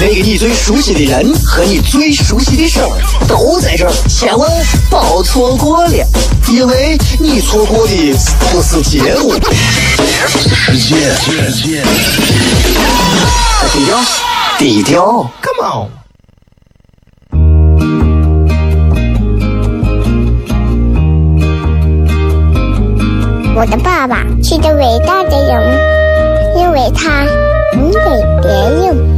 那个你最熟悉的人和你最熟悉的事儿都在这儿，千万别错过了，因为你错过的不是节目，是世界。低调，低调，Come on。我的爸爸是个伟大的人，因为他能给别人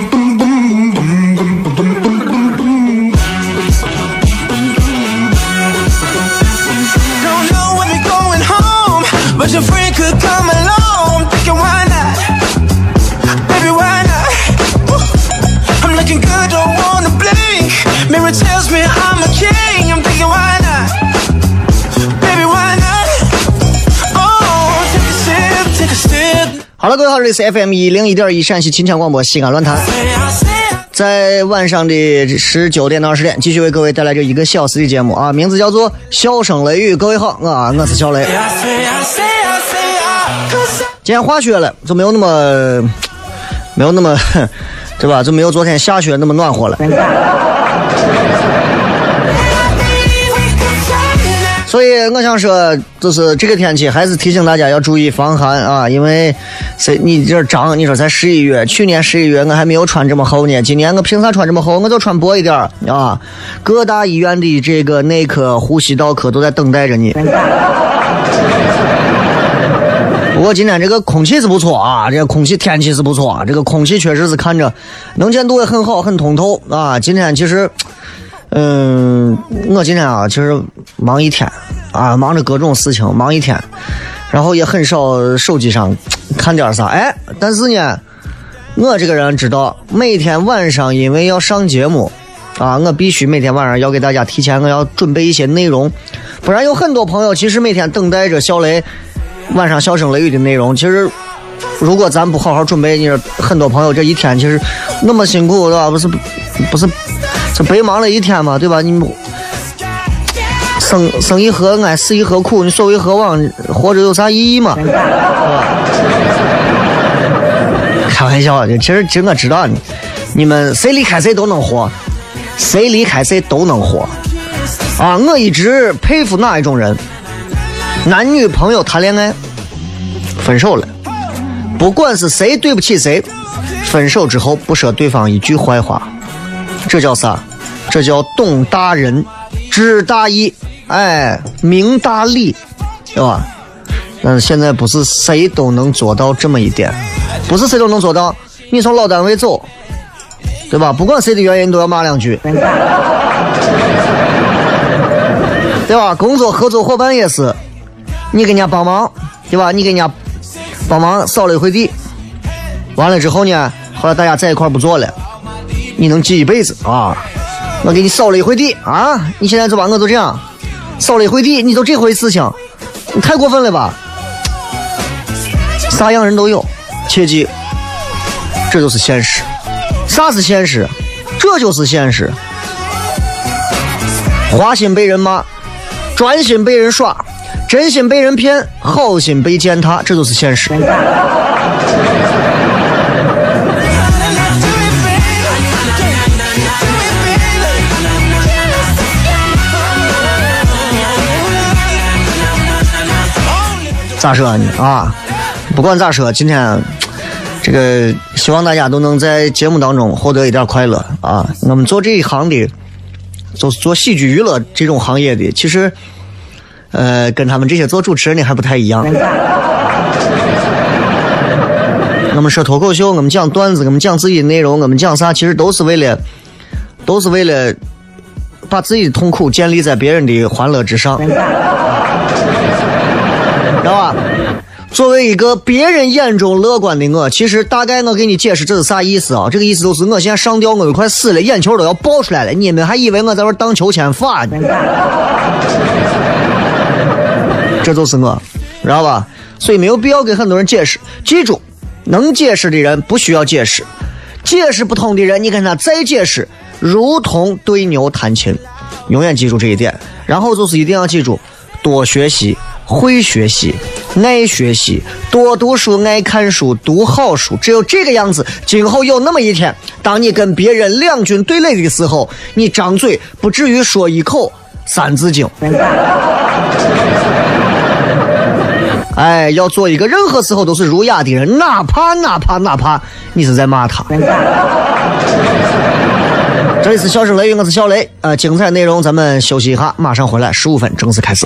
里是 FM 一零一点一陕西秦腔广播西安论坛，在晚上的十九点到二十点，继续为各位带来这一个小时的节目啊，名字叫做《笑声雷雨》。各位好，我啊我是小雷。今天化雪了，就没有那么没有那么 对吧？就没有昨天下雪那么暖和了。所以我想说，就是这个天气，还是提醒大家要注意防寒啊，因为谁你这长，你说才十一月，去年十一月我还没有穿这么厚呢，今年我凭啥穿这么厚？我就穿薄一点儿啊。各大医院的这个内科、呼吸道科都在等待着你。不过今天这个空气是不错啊，这个空气天气是不错啊，这个空气确实是看着能见度也很好，很通透啊。今天其实。嗯，我今天啊，其实忙一天啊，忙着各种事情，忙一天，然后也很少手机上看点啥。哎，但是呢，我这个人知道，每天晚上因为要上节目啊，我必须每天晚上要给大家提前我要准备一些内容，不然有很多朋友其实每天等待着小雷晚上笑声雷雨的内容，其实。如果咱不好好准备，你说很多朋友这一天其实那么辛苦，对吧？不是，不是，这白忙了一天嘛，对吧？你生生一何安，死亦何苦？你所谓何往？活着有啥意义嘛？是吧？开玩笑的，其实其实我知道你，你们谁离开谁都能活，谁离开谁都能活。啊，我一直佩服哪一种人？男女朋友谈恋爱，分手了。不管是谁对不起谁，分手之后不说对方一句坏话，这叫啥？这叫懂大人，知大义，哎，明大理，对吧？但是现在不是谁都能做到这么一点，不是谁都能做到。你从老单位走，对吧？不管谁的原因都要骂两句，对吧？工作合作伙伴也是，你给人家帮忙，对吧？你给人家帮忙扫了一回地，完了之后呢，后来大家在一块不做了，你能记一辈子啊！我给你扫了一回地啊，你现在就把我就这样扫了一回地，你就这回事情，你太过分了吧？啥样人都有，切记，这就是现实。啥是现实？这就是现实。花心被人骂，专心被人耍，真心被人骗，好心被践踏，这就是现实。咋说呢啊？不管咋说，今天这个希望大家都能在节目当中获得一点快乐啊！我们做这一行的，做做喜剧娱乐这种行业的，其实呃，跟他们这些做主持人的还不太一样。我们说脱口秀，我们讲段子，我们讲自己的内容，我们讲啥，其实都是为了，都是为了把自己的痛苦建立在别人的欢乐之上，知道吧？作为一个别人眼中乐观的我，其实大概我给你解释这是啥意思啊？这个意思就是我现在上吊，我都快死了，眼球都要爆出来了，你们还以为我在玩荡秋千法呢？这就是我，知道吧？所以没有必要给很多人解释。记住，能解释的人不需要解释，解释不通的人，你跟他再解释，如同对牛弹琴。永远记住这一点。然后就是一定要记住，多学习，会学习，爱学习，多读书，爱看书，读好书。只有这个样子，今后有那么一天，当你跟别人两军对垒的时候，你张嘴不至于说一口《三字经》。哎，要做一个任何时候都是儒雅的人，哪怕哪怕哪怕你是在骂他。这里是笑声雷雨，我是小雷。呃，精彩内容咱们休息一下，马上回来，十五分正式开始。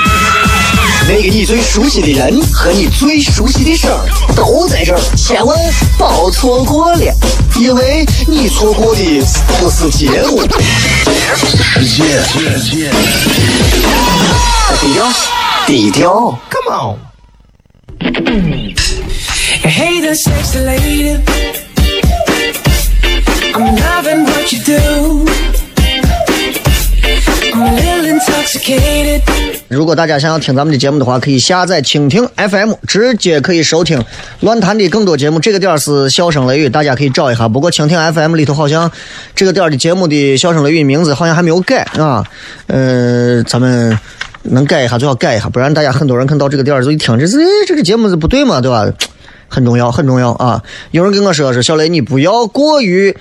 那个你最熟悉的人和你最熟悉的事儿都在这儿，千万别错过了，因为你错过的不是节目。世界，低调，低调。Come on. 如果大家想要听咱们的节目的话，可以下载蜻蜓 FM，直接可以收听乱谈的更多节目。这个点儿是笑声雷雨，大家可以找一下。不过蜻蜓 FM 里头好像这个点儿的节目的笑声雷雨名字好像还没有改啊。呃，咱们能改一下最好改一下，不然大家很多人看到这个点儿就一听，这是这个节目是不对嘛，对吧？很重要，很重要啊！有人跟我说是小雷，你不要过于。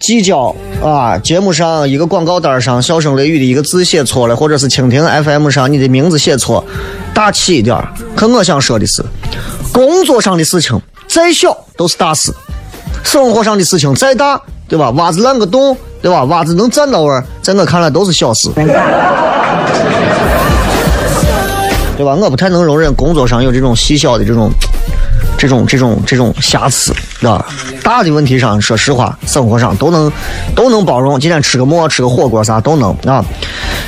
计较啊！节目上一个广告单上“笑声雷雨”的一个字写错了，或者是蜻蜓 FM 上你的名字写错，大气一点。可我想说的是，工作上的事情再小都是大事，生活上的事情再大，对吧？袜子烂个洞，对吧？袜子能站到位儿，在我看来都是小事，对吧？我不太能容忍工作上有这种细小的这种。这种这种这种瑕疵，对吧？大的问题上，说实话，生活上都能都能包容。今天吃个馍，吃个火锅啥都能啊。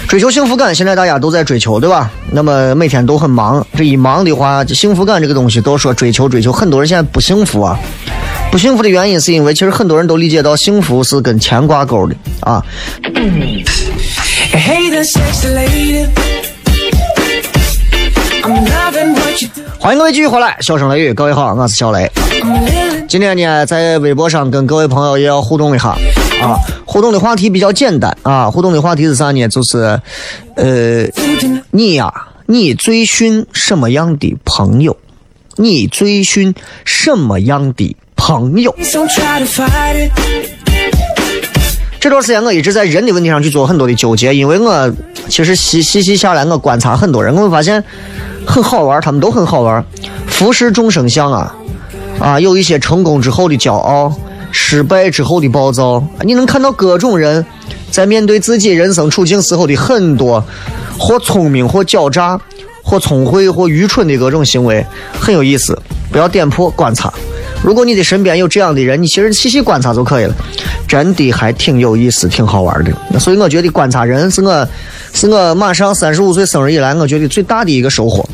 追求幸福感，现在大家都在追求，对吧？那么每天都很忙，这一忙的话，幸福感这个东西都说追求追求，很多人现在不幸福啊。不幸福的原因是因为其实很多人都理解到幸福是跟钱挂钩的啊。Hey there, sexy lady. I'm loving. 欢迎各位继续回来，笑声雷雨，各位好，我是小雷。今天呢，在微博上跟各位朋友也要互动一下啊。互动的话题比较简单啊，互动的话题是啥呢？就是，呃，你呀、你最训什么样的朋友？你最训什么样的朋友？这段时间我一直在人的问题上去做很多的纠结，因为我其实细细细下来，我观察很多人，我会发现很好玩，他们都很好玩。浮世众生相啊，啊，有一些成功之后的骄傲，失败之后的暴躁，你能看到各种人在面对自己人生处境时候的很多或聪明或狡诈。或聪慧或愚蠢的各种行为很有意思，不要点破观察。如果你的身边有这样的人，你其实细细观察就可以了，真的还挺有意思，挺好玩的。那所以我觉得观察人是我，是我马上三十五岁生日以来，我觉得最大的一个收获，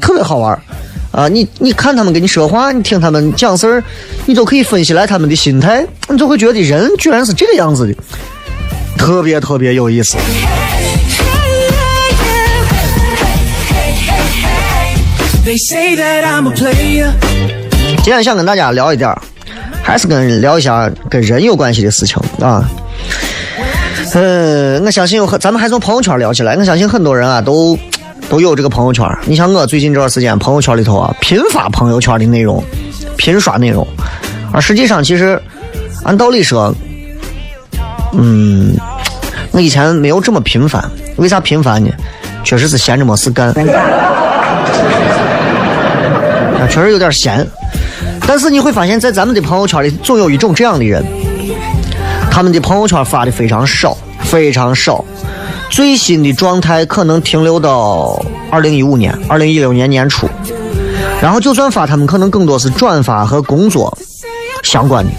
特别好玩。啊，你你看他们跟你说话，你听他们讲事儿，你都可以分析来他们的心态，你就会觉得人居然是这个样子的，特别特别有意思。They say that I'm a player. 今天想跟大家聊一点，还是跟聊一下跟人有关系的事情啊。呃，我相信有很，咱们还从朋友圈聊起来。我相信很多人啊，都都有这个朋友圈。你像我最近这段时间，朋友圈里头啊，频发朋友圈的内容，频刷内容。而实际上，其实按道理说，嗯，我以前没有这么频繁，为啥频繁呢？确实是闲着没事干，啊，确实有点闲。但是你会发现在咱们的朋友圈里，总有一种这样的人，他们的朋友圈发的非常少，非常少。最新的状态可能停留到二零一五年、二零一六年年初，然后就算发，他们可能更多是转发和工作相关的，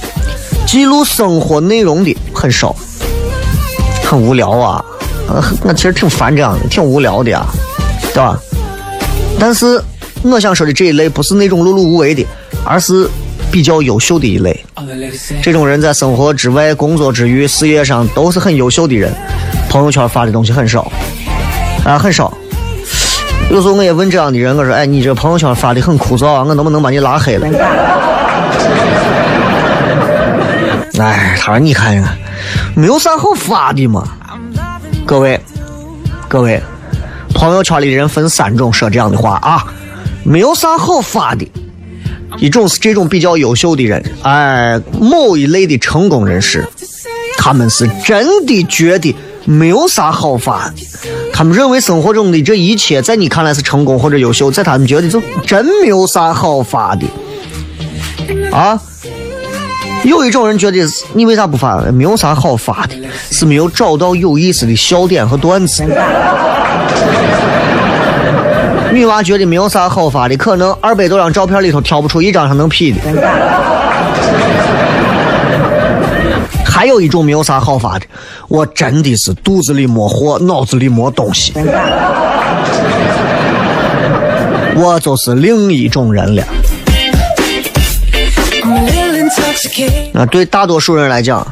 记录生活内容的很少，很无聊啊！呃，我其实挺烦这样的，挺无聊的呀，对吧？但是我想说的这一类不是那种碌碌无为的，而是比较优秀的一类。这种人在生活之外、工作之余、事业上都是很优秀的人。朋友圈发的东西很少，啊，很少。有时候我也问这样的人，我说：“哎，你这朋友圈发的很枯燥，我能不能把你拉黑了？” 哎，他说：“你看看，没有啥好发的嘛。”各位，各位，朋友圈里的人分三种说这样的话啊，没有啥好发的。一种是这种比较优秀的人，哎，某一类的成功人士，他们是真的觉得。没有啥好发的，他们认为生活中的这一切，在你看来是成功或者优秀，在他们觉得就真没有啥好发的啊。有一种人觉得你为啥不发？没有啥好发的，是没有找到有意思的笑点和段子。女娃觉得没有啥好发的，可能二百多张照片里头挑不出一张她能 P 的。还有一种没有啥好发的，我真的是肚子里没货，脑子里没东西，我就是另一种人了。那对大多数人来讲，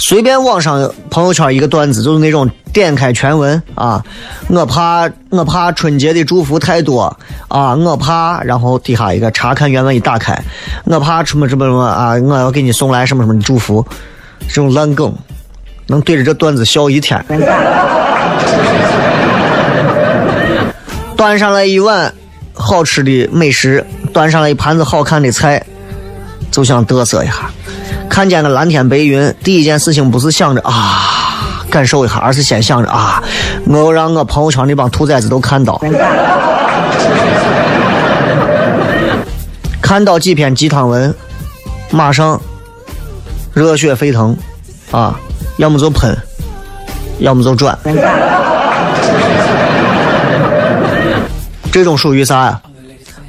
随便网上朋友圈一个段子，就是那种点开全文啊，我怕我怕春节的祝福太多啊，我怕，然后底下一个查看原文一打开，我怕什么什么什么啊，我要给你送来什么什么的祝福。这种烂梗，能对着这段子笑一天。端上来一碗好吃的美食，端上来一盘子好看的菜，就想嘚瑟一下。看见个蓝天白云，第一件事情不是想着啊感受一下，而是先想着啊，我要让我朋友圈那帮兔崽子都看到。看到几篇鸡汤文，马上。热血沸腾，啊，要么就喷，要么就转。这种属于啥呀？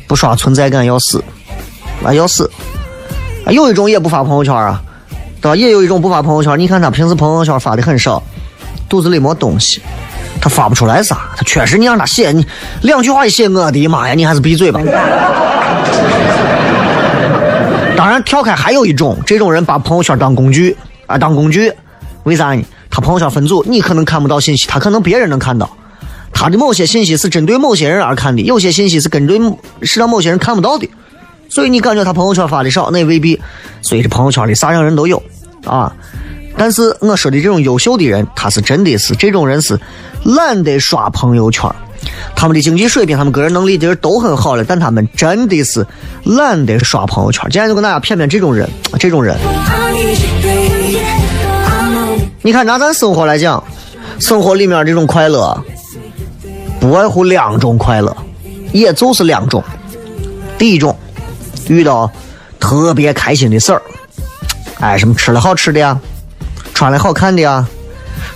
不刷存在感要死，啊要死。有一种也不发朋友圈啊，对吧？也有一种不发朋友圈。你看他平时朋友圈发的很少，肚子里没东西，他发不出来啥。他确实，你让他写，你两句话一写，我的妈呀，你还是闭嘴吧。当然，跳开还有一种，这种人把朋友圈当工具啊，当工具，为啥呢？他朋友圈分组，你可能看不到信息，他可能别人能看到。他的某些信息是针对某些人而看的，有些信息是针对是让某些人看不到的。所以你感觉他朋友圈发的少，那也未必。所以这朋友圈里啥样人都有啊。但是我说的这种优秀的人，他是真的是这种人是懒得刷朋友圈。他们的经济水平、他们个人能力其实都很好了，但他们真的是懒得刷朋友圈。今天就跟大家骗骗这种人，这种人。你看拿咱生活来讲，生活里面这种快乐，不外乎两种快乐，也就是两种。第一种，遇到特别开心的事儿，哎，什么吃了好吃的呀，穿了好看的呀。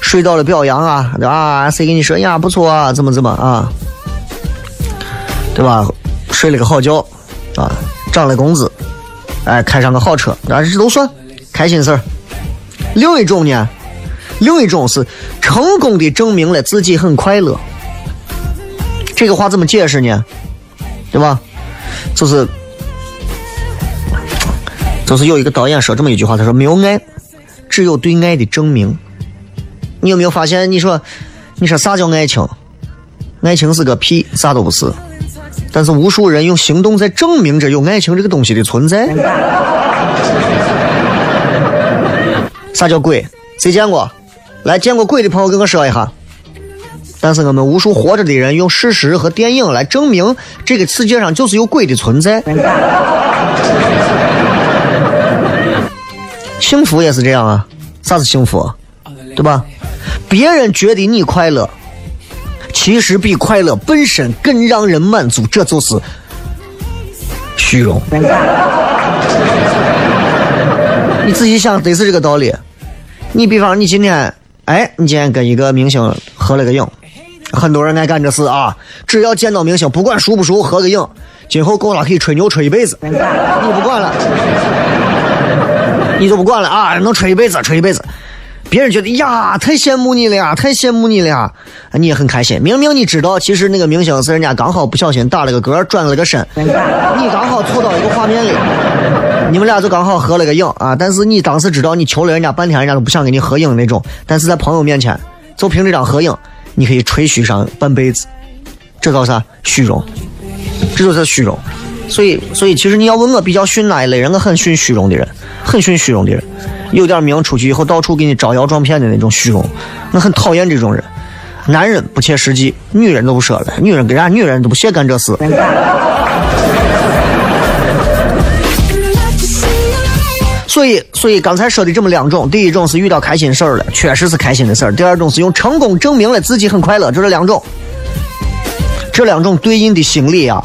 睡到了表扬啊，啊，谁跟你说呀？不错啊，怎么怎么啊，对吧？睡了个好觉，啊，涨了工资，哎，开上个好车，啊，这都算开心事儿。另一种呢，另一种是成功的证明了自己很快乐。这个话怎么解释呢？对吧？就是，就是有一个导演说这么一句话，他说：“没有爱，只有对爱的证明。”你有没有发现？你说，你说啥叫爱情？爱情是个屁，啥都不是。但是无数人用行动在证明着有爱情这个东西的存在。啥叫鬼？谁见过？来，见过鬼的朋友跟我说一下。但是我们无数活着的人用事实和电影来证明这个世界上就是有鬼的存在。幸福也是这样啊。啥是幸福？对吧？别人觉得你快乐，其实比快乐本身更让人满足，这就是虚荣。你仔细想，得是这个道理。你比方，你今天，哎，你今天跟一个明星合了个影，很多人爱干这事啊。只要见到明星，不管熟不熟，合个影，今后够了可以吹牛吹一辈子，你不管了，你就不管了啊，能吹一辈子，吹一辈子。别人觉得呀，太羡慕你了呀，太羡慕你了呀，你也很开心。明明你知道，其实那个明星是人家刚好不小心打了个嗝，转了个身，你刚好凑到一个画面里，你们俩就刚好合了个影啊。但是你当时知道，你求了人家半天，人家都不想跟你合影那种。但是在朋友面前，就凭这张合影，你可以吹嘘上半辈子，这叫啥？虚荣，这就是虚荣。所以，所以其实你要问我比较逊哪一类人，我很逊虚荣的人，很逊虚荣的人，有点名出去以后到处给你招摇撞骗的那种虚荣，我很讨厌这种人。男人不切实际，女人都不说了，女人跟人家女人都不屑干这事。所以，所以刚才说的这么两种，第一种是遇到开心事儿了，确实是开心的事儿；第二种是用成功证明了自己很快乐，就这两种。这两种对应的心理啊。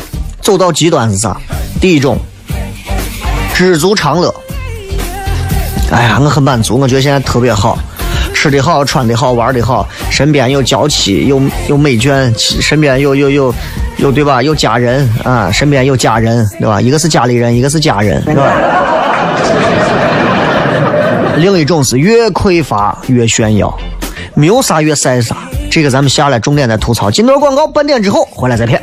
走到极端是啥？第一种，知足常乐。哎呀，我很满足，我觉得现在特别好，吃的好，穿的好，玩的好，身边有娇妻，有有美眷，身边有有有有对吧？有家人啊，身边有家人对吧？一个是家里人，一个是家人，对吧？另一种是越匮乏越炫耀，没有啥越晒啥。这个咱们下来重点再吐槽。进段广告，半点之后回来再骗。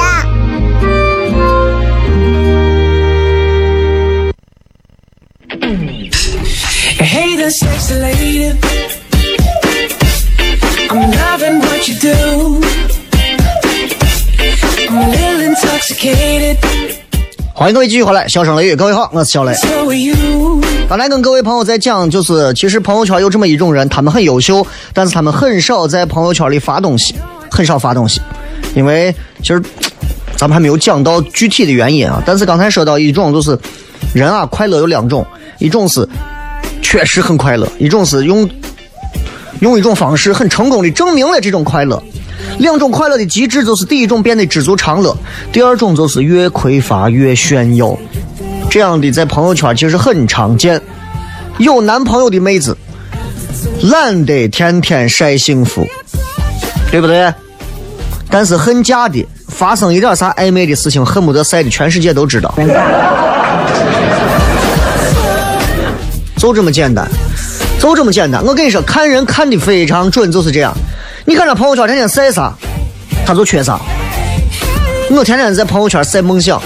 呀！Hey, the sexy lady. 欢迎各位继续回来，笑声雷雨，各位好，我是小雷。刚才跟各位朋友在讲，就是其实朋友圈有这么一种人，他们很优秀，但是他们很少在朋友圈里发东西，很少发东西，因为其实咱们还没有讲到具体的原因啊。但是刚才说到一种，就是人啊，快乐有两种，一种是确实很快乐，一种是用。用一种方式很成功的证明了这种快乐。两种快乐的极致就是：第一种变得知足常乐，第二种就是越匮乏越炫耀。这样的在朋友圈其实很常见。有男朋友的妹子懒得天天晒幸福，对不对？但是恨嫁的发生一点啥暧昧的事情，恨不得晒的全世界都知道。就这么简单。就这么简单，我跟你说，看人看的非常准，就是这样。你看他朋友圈天天晒啥，他就缺啥。我天天在朋友圈晒梦想，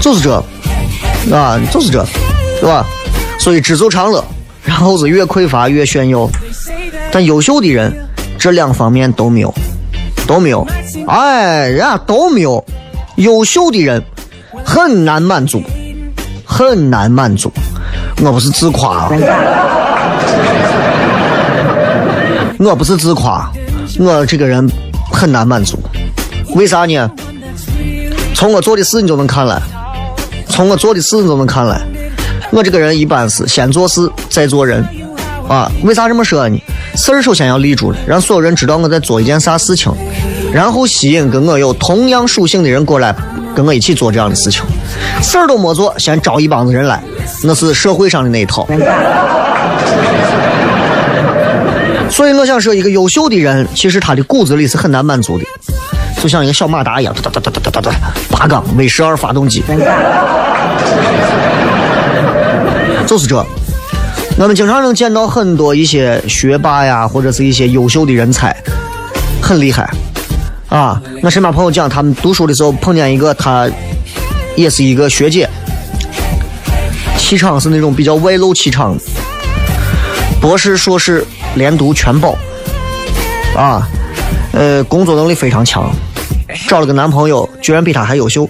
就是这，啊，就是这，是吧？所以知足常乐，然后是越匮乏越炫耀。但优秀的人，这两方面都没有，都没有。哎，人家都没有。优秀的人很难满足。很难满足，我不是自夸，我不是自夸，我这个人很难满足，为啥呢？从我做的事你就能看来，从我做的事你就能看来，我这个人一般是先做事再做人，啊，为啥这么说呢？事儿首先要立住了，让所有人知道我在做一件啥事情，然后吸引跟我有同样属性的人过来跟我一起做这样的事情。事儿都没做，先招一帮子人来，那是社会上的那一套。所以我想说，一个优秀的人，其实他的骨子里是很难满足的，就像一个小马达一样，哒哒哒哒哒哒哒，八缸 V 十二发动机，就是这。我们经常能见到很多一些学霸呀，或者是一些优秀的人才，很厉害啊。我身边朋友讲，他们读书的时候碰见一个，他也是一个学姐，气场是那种比较外露气场，博士、硕士连读全保啊，呃，工作能力非常强，找了个男朋友，居然比他还优秀。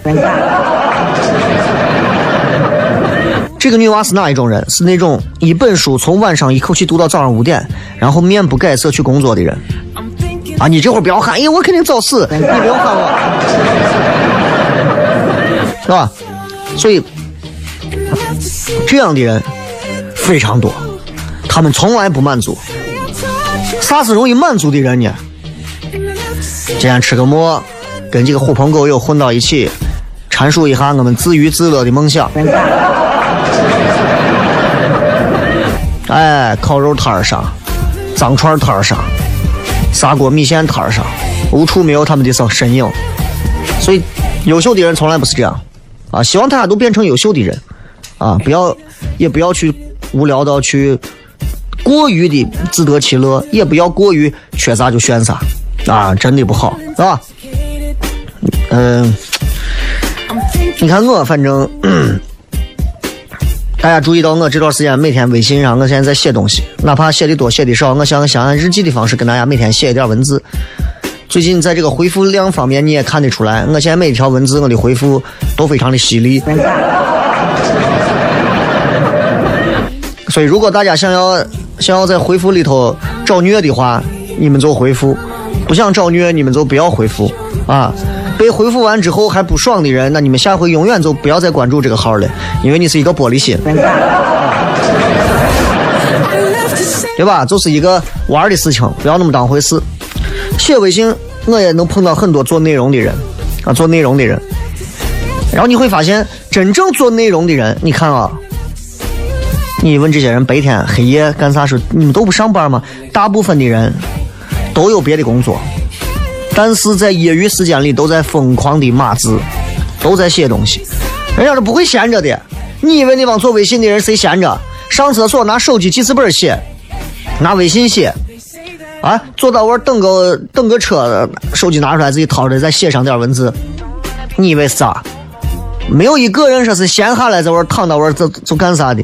这个女娃是哪一种人？是那种一本书从晚上一口气读到早上五点，然后面不改色去工作的人。啊，你这会儿不要喊，哎，我肯定早死，你不要喊我，是吧？所以这样的人非常多，他们从来不满足。啥是容易满足的人呢？今天吃个馍，跟几个狐朋狗友混到一起，阐述一下我们自娱自乐的梦想。哎，烤肉摊上，脏串摊上，砂锅米线摊上，无处没有他们的身身影。所以，优秀的人从来不是这样啊！希望大家都变成优秀的人啊！不要，也不要去无聊到去过于的自得其乐，也不要过于缺啥就炫啥啊！真的不好，是吧？嗯，你看我，反正。大家注意到我这段时间每天微信上，我现在在写东西，哪怕写的多写的少，我想想按日记的方式跟大家每天写一点文字。最近在这个回复量方面，你也看得出来，我现在每一条文字我的回复都非常的犀利。所以，如果大家想要想要在回复里头找虐的话，你们就回复；不想找虐，你们就不要回复啊。被回复完之后还不爽的人，那你们下回永远就不要再关注这个号了，因为你是一个玻璃心，对吧？就是一个玩的事情，不要那么当回事。写微信，我也能碰到很多做内容的人啊，做内容的人。然后你会发现，真正做内容的人，你看啊，你问这些人白天黑夜干啥事？你们都不上班吗？大部分的人都有别的工作。但是在业余时间里都在疯狂的码字，都在写东西，人家是不会闲着的。你以为那帮做微信的人谁闲着？上厕所拿手机记事本写，拿微信写，啊，坐到玩等个等个车，手机拿出来自己掏出来再写上点文字。你以为是啥？没有一个人说是闲下来在玩躺到玩就就干啥的。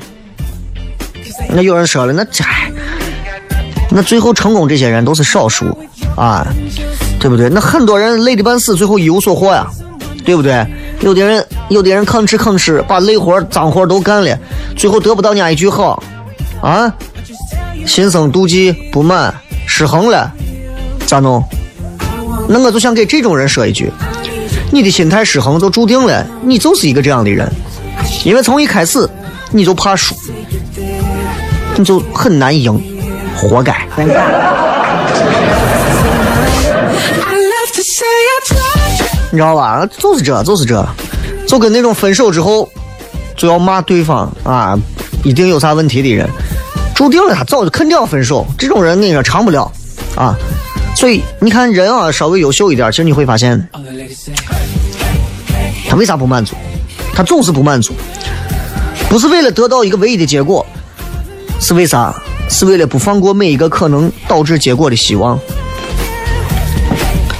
那有人说了，那这，那最后成功这些人都是少数啊。对不对？那很多人累的半死，最后一无所获呀，对不对？有的人，有的人吭哧吭哧把累活、脏活都干了，最后得不到人家一句好，啊，心生妒忌、不满、失衡了，咋弄？那我就想给这种人说一句：你的心态失衡，就注定了你就是一个这样的人，因为从一开始你就怕输，你就很难赢，活该。你知道吧？就是这，就是这，就跟那种分手之后就要骂对方啊，一定有啥问题的人，注定了他早就肯定要分手。这种人你说长不了啊。所以你看人啊，稍微优秀一点，其实你会发现，他为啥不满足？他总是不满足，不是为了得到一个唯一的结果，是为啥？是为了不放过每一个可能导致结果的希望。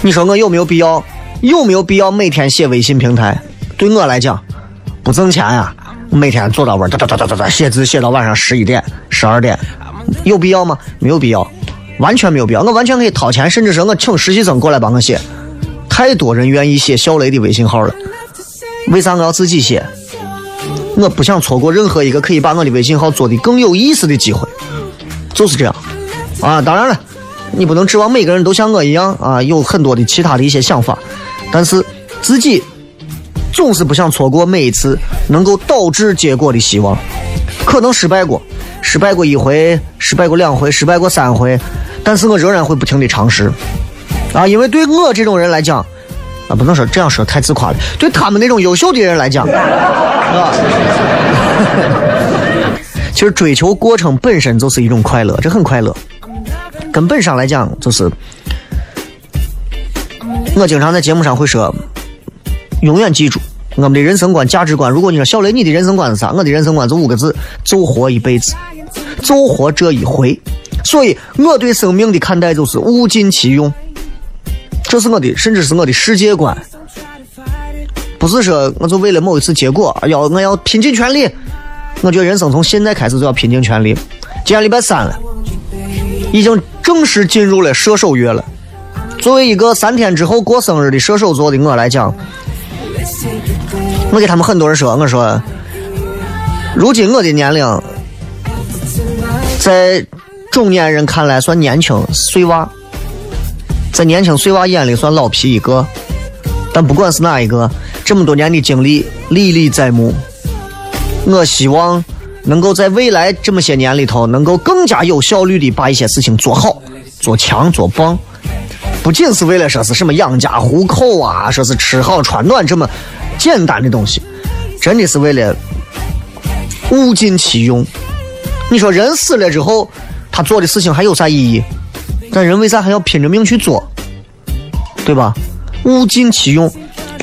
你说我有没有必要？有没有必要每天写微信平台？对我来讲，不挣钱呀。每天坐到玩，哒哒哒哒哒哒写字写到晚上十一点、十二点，有必要吗？没有必要，完全没有必要。我完全可以掏钱，甚至是我请实习生过来帮我写。太多人愿意写小雷的微信号了，为啥我要自己写？我不想错过任何一个可以把我的微信号做的更有意思的机会，就是这样。啊，当然了。你不能指望每个人都像我一样啊，有很多的其他的一些想法，但是自己总是不想错过每一次能够导致结果的希望。可能失败过，失败过一回，失败过两回，失败过三回，但是我仍然会不停的尝试，啊，因为对我这种人来讲，啊，不能说这样说太自夸了，对他们那种优秀的人来讲，啊，其实追求过程本身就是一种快乐，这很快乐。根本上来讲，就是我经常在节目上会说，永远记住我们的人生观、价值观。如果你说小雷，你的人生观是啥？我的人生观就五个字：就活一辈子，就活这一回。所以我对生命的看待就是物尽其用，这是我的，甚至是我的世界观。不是说我就为了某一次结果，要我要拼尽全力。我觉得人生从现在开始就要拼尽全力。今天礼拜三了，已经正式进入了射手月了。作为一个三天之后过生日的射手座的我来讲，我给他们很多人说，我说，如今我的年龄，在中年人看来算年轻碎娃，在年轻碎娃眼里算老皮一个。但不管是哪一个，这么多年的经历历历在目。我希望能够在未来这么些年里头，能够更加有效率的把一些事情做好、做强、做棒。不仅是为了说是什么养家糊口啊，说是吃好穿暖这么简单的东西，真的是为了物尽其用。你说人死了之后，他做的事情还有啥意义？但人为啥还要拼着命去做？对吧？物尽其用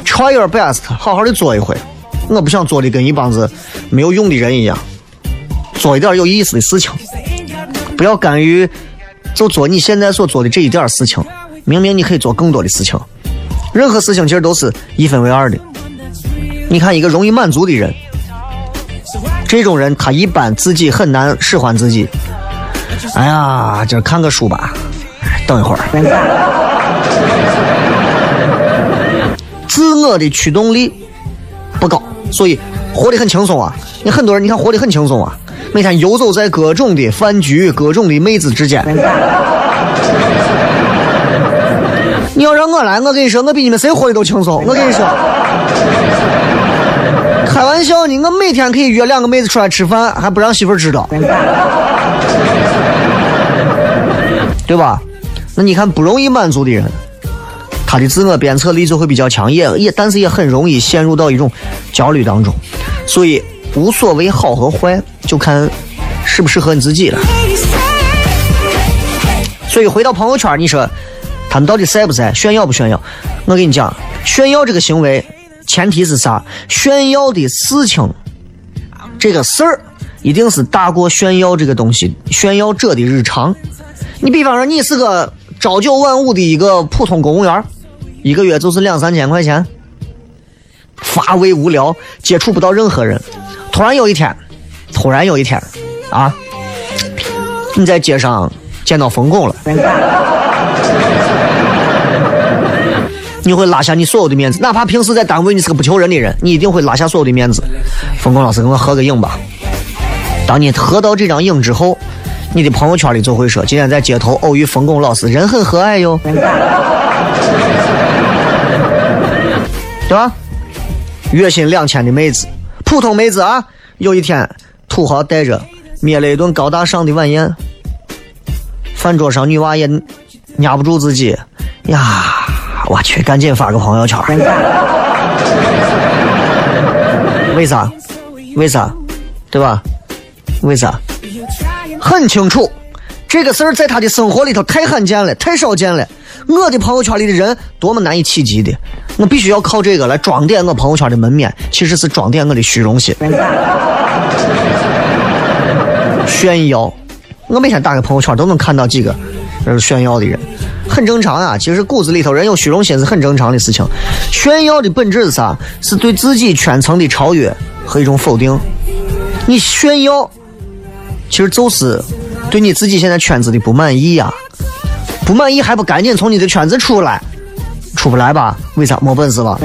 ，try your best，好好的做一回。我不想做的跟一帮子没有用的人一样，做一点有意思的事情，不要甘于就做你现在所做的这一点事情。明明你可以做更多的事情，任何事情其实都是一分为二的。你看一个容易满足的人，这种人他一般自己很难使唤自己。哎呀，今儿看个书吧，等一会儿。自我的驱动力所以活得很轻松啊。你很多人你看活得很轻松啊，每天游走在各种的饭局、各种的妹子之间。你要让我来，我跟你说，我比你们谁活的都轻松。我跟你说，开玩笑呢，我每天可以约两个妹子出来吃饭，还不让媳妇知道，对吧？那你看不容易满足的人，他的自我鞭策力就会比较强，也也，但是也很容易陷入到一种焦虑当中。所以无所谓好和坏，就看适不适合你自己了。所以回到朋友圈，你说。他们到底晒不晒？炫耀不炫耀？我跟你讲，炫耀这个行为，前提是啥？炫耀的事情，这个事儿，一定是大过炫耀这个东西。炫耀者的日常，你比方说，你是个朝九晚五的一个普通公务员，一个月就是两三千块钱，乏味无聊，接触不到任何人。突然有一天，突然有一天，啊，你在街上见到冯巩了。你会拉下你所有的面子，哪怕平时在单位你是个不求人的人，你一定会拉下所有的面子。冯巩老师，跟我合个影吧。当你合到这张影之后，你的朋友圈里就会说：今天在街头偶遇冯巩老师，人很和蔼哟，对吧？月薪两千的妹子，普通妹子啊。有一天，土豪带着灭了一顿高大上的晚宴，饭桌上女娃也压不住自己呀。我去，赶紧发个朋友圈。为啥？为啥？对吧？为啥？很清楚，这个事儿在他的生活里头太罕见了，太少见了。我的朋友圈里的人多么难以企及的，我必须要靠这个来装点我朋友圈的门面，其实是装点我的虚荣心。炫耀，我每天打开朋友圈都能看到几个，这是炫耀的人。很正常啊，其实骨子里头人有虚荣心是很正常的事情。炫耀的本质是啥？是对自己圈层的超越和一种否定。你炫耀，其实就是对你自己现在圈子的不满意呀。不满意还不赶紧从你的圈子出来？出不来吧？为啥？没本事了。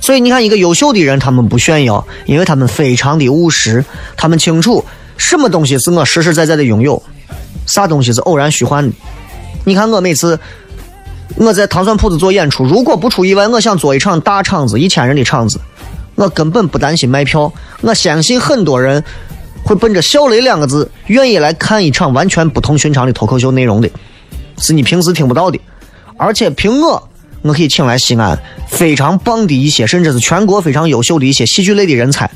所以你看，一个优秀的人，他们不炫耀，因为他们非常的务实，他们清楚什么东西是我实实在在的拥有。啥东西是偶然虚幻的？你看我每次我在糖蒜铺子做演出，如果不出意外，我想做一场大场子，一千人的场子，我根本不担心卖票，我相信很多人会奔着“小雷”两个字，愿意来看一场完全不同寻常的脱口秀内容的，是你平时听不到的。而且凭我，我可以请来西安非常棒的一些，甚至是全国非常优秀的一些喜剧类的人才。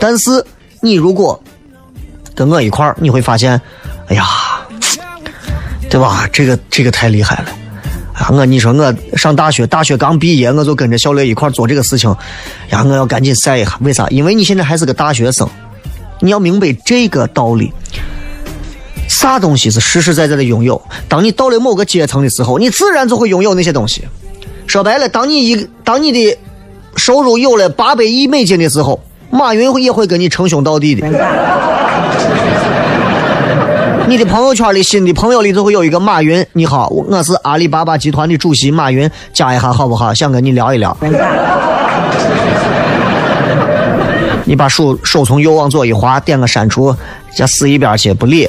但是你如果跟我一块儿，你会发现，哎呀，对吧？这个这个太厉害了。啊，我你说我上大学，大学刚毕业，我就跟着小雷一块做这个事情，呀，我要赶紧晒一下，为啥？因为你现在还是个大学生，你要明白这个道理。啥东西是实实在在的拥有？当你到了某个阶层的时候，你自然就会拥有那些东西。说白了，当你一当你的收入有了八百亿美金的时候，马云也会跟你称兄道弟的。你的朋友圈里新的朋友里就会有一个马云，你好，我是阿里巴巴集团的主席马云，加一下好不好？想跟你聊一聊。你把手手从右往左一滑，点个删除，叫撕一边去，不理。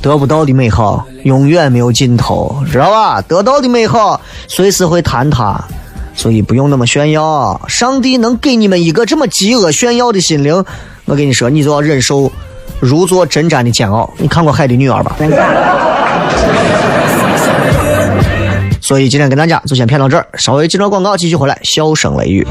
得不到的美好永远没有尽头，知道吧？得到的美好随时会坍塌，所以不用那么炫耀。上帝能给你们一个这么饥饿炫耀的心灵，我跟你说，你就要忍受如坐针毡的煎熬。你看过《海的女儿》吧？所以今天跟大家就先骗到这儿，稍微接着广告，继续回来，笑声雷雨。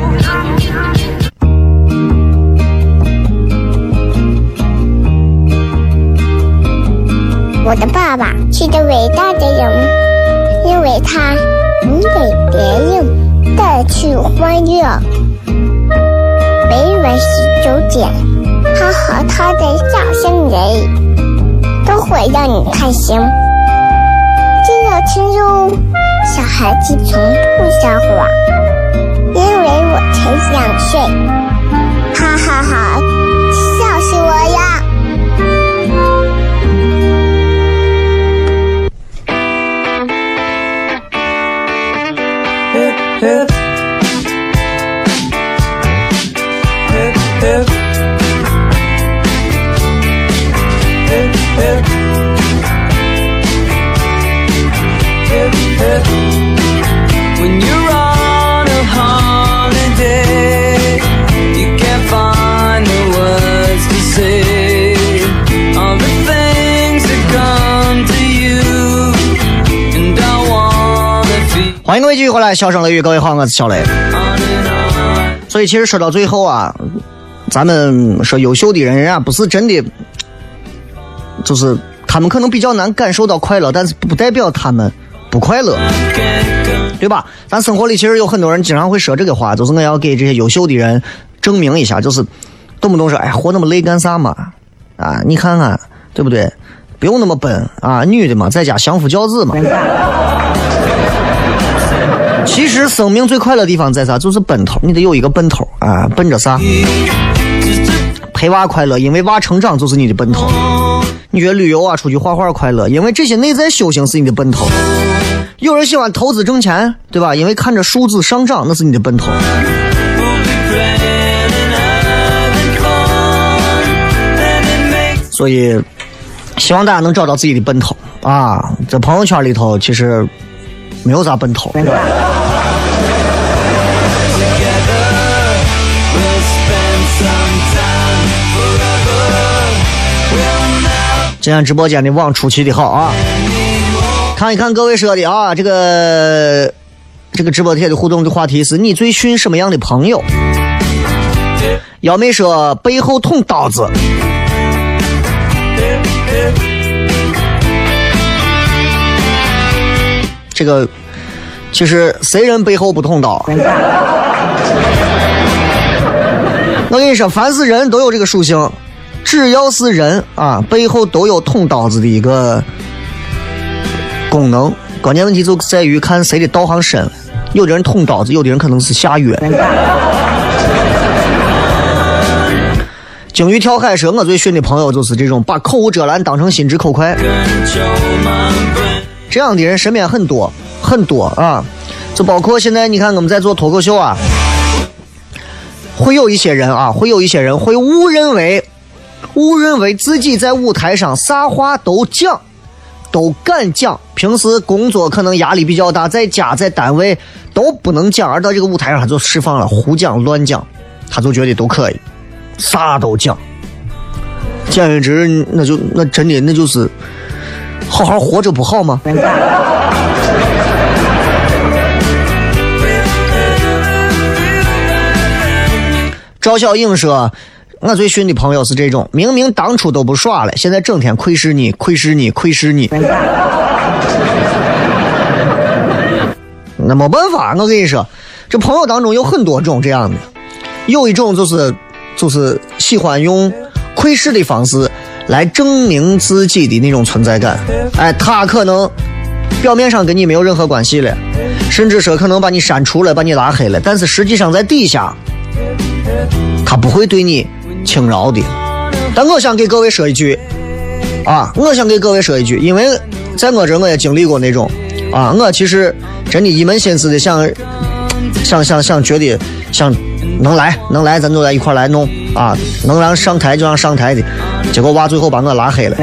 我的爸爸是个伟大的人，因为他能给别人带去欢乐。每晚十九点，他和他的笑声人，都会让你开心。我才两岁。哈哈哈，继续回来，笑声雷雨，各位好，我是小雷。所以其实说到最后啊，咱们说优秀的人，人家不是真的，就是他们可能比较难感受到快乐，但是不代表他们不快乐，对吧？咱生活里其实有很多人经常会说这个话，就是我要给这些优秀的人证明一下，就是动不动说，哎，活那么累干啥嘛？啊，你看看，对不对？不用那么笨啊，女的嘛，在家相夫教子嘛。其实生命最快乐的地方在啥？就是奔头，你得有一个奔头啊，奔着啥？陪娃快乐，因为娃成长就是你的奔头。你觉得旅游啊，出去画画快乐，因为这些内在修行是你的奔头。有人喜欢投资挣钱，对吧？因为看着数字上涨，那是你的奔头。所以，希望大家能找到自己的奔头啊！这朋友圈里头其实没有啥奔头。今天直播间的网出奇的好啊！看一看各位说的啊，这个这个直播贴的互动的话题是你最训什么样的朋友？幺妹说背后捅刀子。这个其实谁人背后不捅刀？我跟你说，凡是人都有这个属性，只要是人啊，背后都有捅刀子的一个功能。关键问题就在于看谁的道行深。有的人捅刀子，有的人可能是下药。鲸鱼跳海说：“我最训的朋友就是这种把口无遮拦当成心直口快。这样的人身边很多很多啊，就包括现在你看我们在做脱口秀啊，会有一些人啊，会有一些人会误认为，误认为自己在舞台上啥话都讲，都敢讲，平时工作可能压力比较大，在家在单位都不能讲，而到这个舞台上他就释放了胡讲乱讲，他就觉得都可以，啥都讲。简直，那就那真的那就是好好活着不好吗？赵小颖说：“我最训的朋友是这种，明明当初都不耍了，现在整天窥视你，窥视你，窥视你。那没办法，我跟你说，这朋友当中有很多种这样的，有一种就是就是喜欢用窥视的方式来证明自己的那种存在感。哎，他可能表面上跟你没有任何关系了，甚至说可能把你删除了，把你拉黑了，但是实际上在底下。”他不会对你轻饶的，但我想给各位说一句，啊，我想给各位说一句，因为在我这我也经历过那种，啊，我其实真的一门心思的想，想想想觉得想能来能来咱就在一块来弄啊，能让上台就让上台的，结果娃最后把我拉黑了，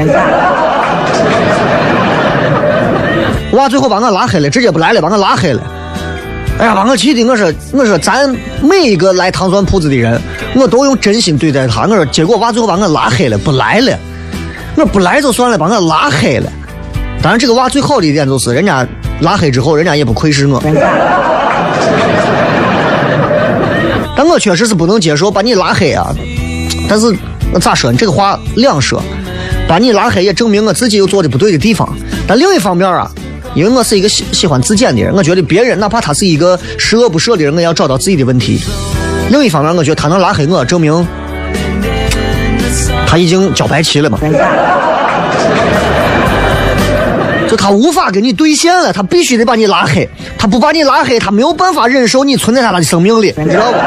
娃最后把我拉黑了，直接不来了，把我拉黑了。哎呀，把我气的！我说，我说，咱每一个来糖蒜铺子的人，我都用真心对待他。我说，结果娃最后把我拉黑了，不来了。我不来就算了，把我拉黑了。当然，这个娃最好的一点就是，人家拉黑之后，人家也不窥视我。但我确实是不能接受把你拉黑啊。但是，我咋说呢？这个话两说。把你拉黑也证明我自己有做的不对的地方。但另一方面啊。因为我是一个喜喜欢自检的人，我觉得别人哪怕他是一个十恶不赦的人，我要找到自己的问题。另一方面，我觉得他能拉黑我，证明他已经交白旗了嘛。就他无法跟你兑现了，他必须得把你拉黑。他不把你拉黑，他没有办法忍受你存在他的生命里，你知道不？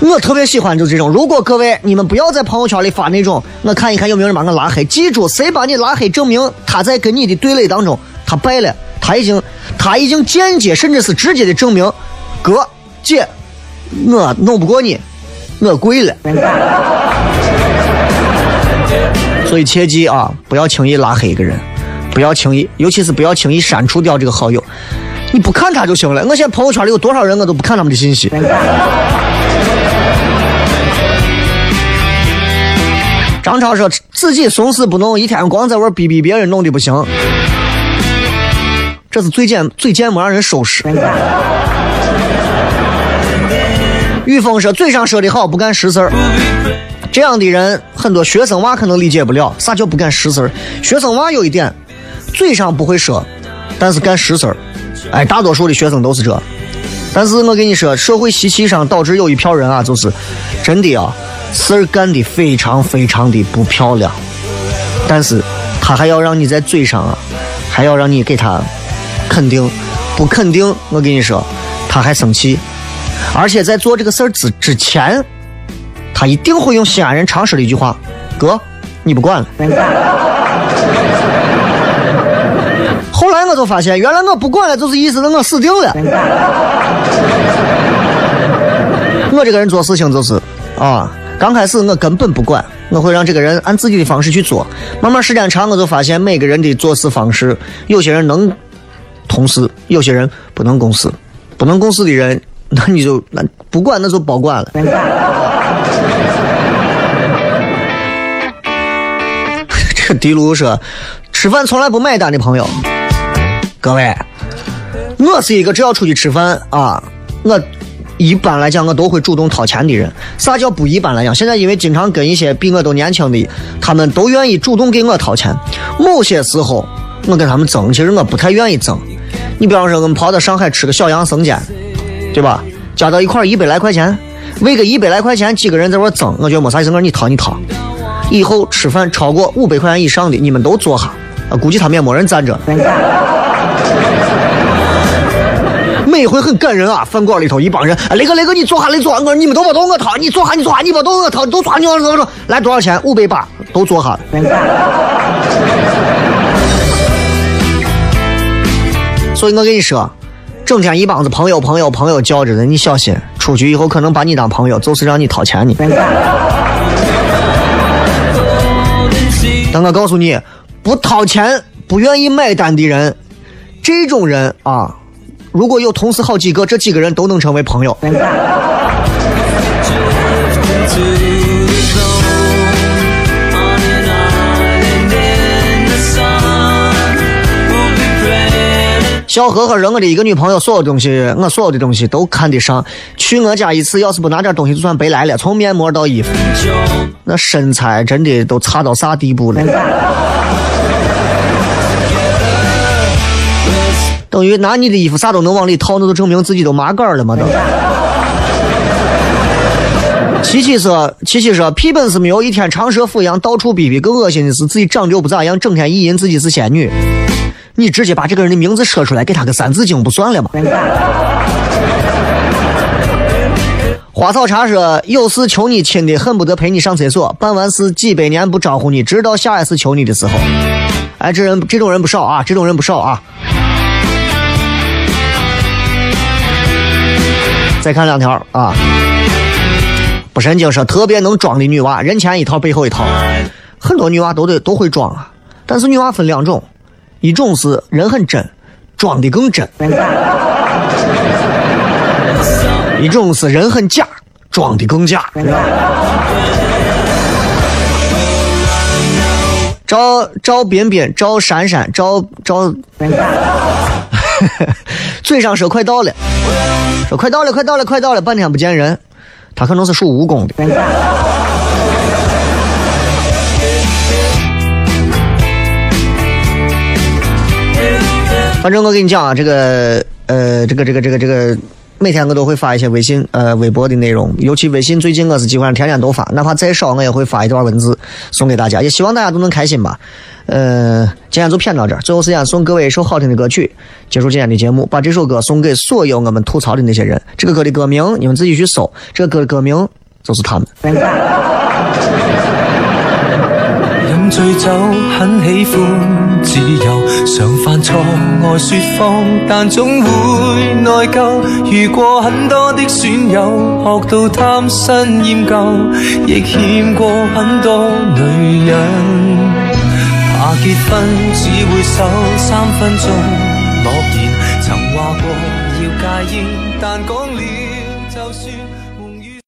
我特别喜欢就这种。如果各位你们不要在朋友圈里发那种，我看一看有没有人把我拉黑。记住，谁把你拉黑，证明他在跟你的对垒当中他败了，他已经他已经间接甚至是直接的证明，哥姐，我弄不过你，我跪了。所以切记啊，不要轻易拉黑一个人，不要轻易，尤其是不要轻易删除掉这个好友。你不看他就行了。我现在朋友圈里有多少人，我都不看他们的信息。张超说自己怂死不弄，一天光在玩逼逼别人，弄的不行。这是最贱最贱没让人收拾。雨峰说嘴上说的好，不干实事儿。这样的人很多学生娃可能理解不了，啥叫不干实事儿？学生娃有一点，嘴上不会说，但是干实事儿。哎，大多数的学生都是这。但是我跟你说，社会习气上导致有一票人啊，就是真的啊。事儿干的非常非常的不漂亮，但是他还要让你在嘴上啊，还要让你给他肯定，不肯定，我跟你说，他还生气，而且在做这个事儿之之前，他一定会用西安人常说的一句话：“哥，你不管了。”后来我就发现，原来我不管了，就是意思是我死定了。我这个人做事情就是啊。刚开始我根本不管，我会让这个人按自己的方式去做。慢慢时间长，我就发现每个人的做事方式，有些人能同事，有些人不能共事。不能共事的人，那你就那不管，那就保管了。这迪卢说，吃饭从来不买单的朋友，各位，我是一个只要出去吃饭啊，我。一般来讲，我都会主动掏钱的人。啥叫不一般来讲？现在因为经常跟一些比我都年轻的，他们都愿意主动给我掏钱。某些时候，我跟他们争，其实我不太愿意争。你比方说，我们跑到上海吃个小杨生煎，对吧？加到一块一百来块钱，为个一百来块钱，几个人在那争，我觉得没啥意思。我说你掏，你掏。以后吃饭超过五百块钱以上的，你们都坐下。啊，估计他们也没人站着。每回很感人啊！饭馆里头一帮人，啊，雷哥雷哥，你坐下来坐，我说你们都把动我掏，你坐下你坐下，你把动我掏，都坐，你往，来多少钱？五百八，都坐下。所以我跟你说，整天一帮子朋友朋友朋友叫着的，你小心，出去以后可能把你当朋友，就是让你掏钱呢。但我告诉你，不掏钱、不愿意买单的人，这种人啊，如果有同时好几个，这几个人都能成为朋友。小何和扔我的一个女朋友，所有东西，我所有的东西都看得上。去我家一次，要是不拿点东西，就算白来了。从面膜到衣服，那身材真的都差到啥地步了？等于拿你的衣服啥都能往里套，那就证明自己都麻杆了嘛都。琪琪说：“琪琪说，屁本事没有，一天长舌妇一样到处逼逼，更恶心的是自己长得又不咋样，整天意淫自己是仙女。你直接把这个人的名字说出来，给他个三字经不算了吗？”花草茶说：“有事求你亲的，恨不得陪你上厕所，办完事几百年不招呼你，直到下一次求你的时候。”哎，这人这种人不少啊，这种人不少啊。再看两条啊。不神经说特别能装的女娃，人前一套背后一套，很多女娃都得都会装啊。但是女娃分两种，一种是人很真，装的更真；一种是人很假，装的更假。赵赵彬彬、赵珊珊、赵赵，嘴上说快到了，说快到了，快到了，快到了，半天不见人。他可能是属蜈蚣的。反正我跟你讲啊，这个呃，这个这个这个这个，每天我都会发一些微信呃微博的内容，尤其微信最近我是基本上天天都发，哪怕再少我也会发一段文字送给大家，也希望大家都能开心吧。呃，今天就骗到这儿，最后时间送各位一首好听的歌曲，结束今天的节目。把这首歌送给所有我们吐槽的那些人。这个歌的歌名你们自己去搜，这个歌的歌名就是他们。醉酒很喜欢自由，常犯错爱说谎，但总会内疚。遇过很多的损友，学到贪新厌旧，亦欠过很多女人。怕结婚只会守三分钟诺言，曾话过要戒烟，但讲。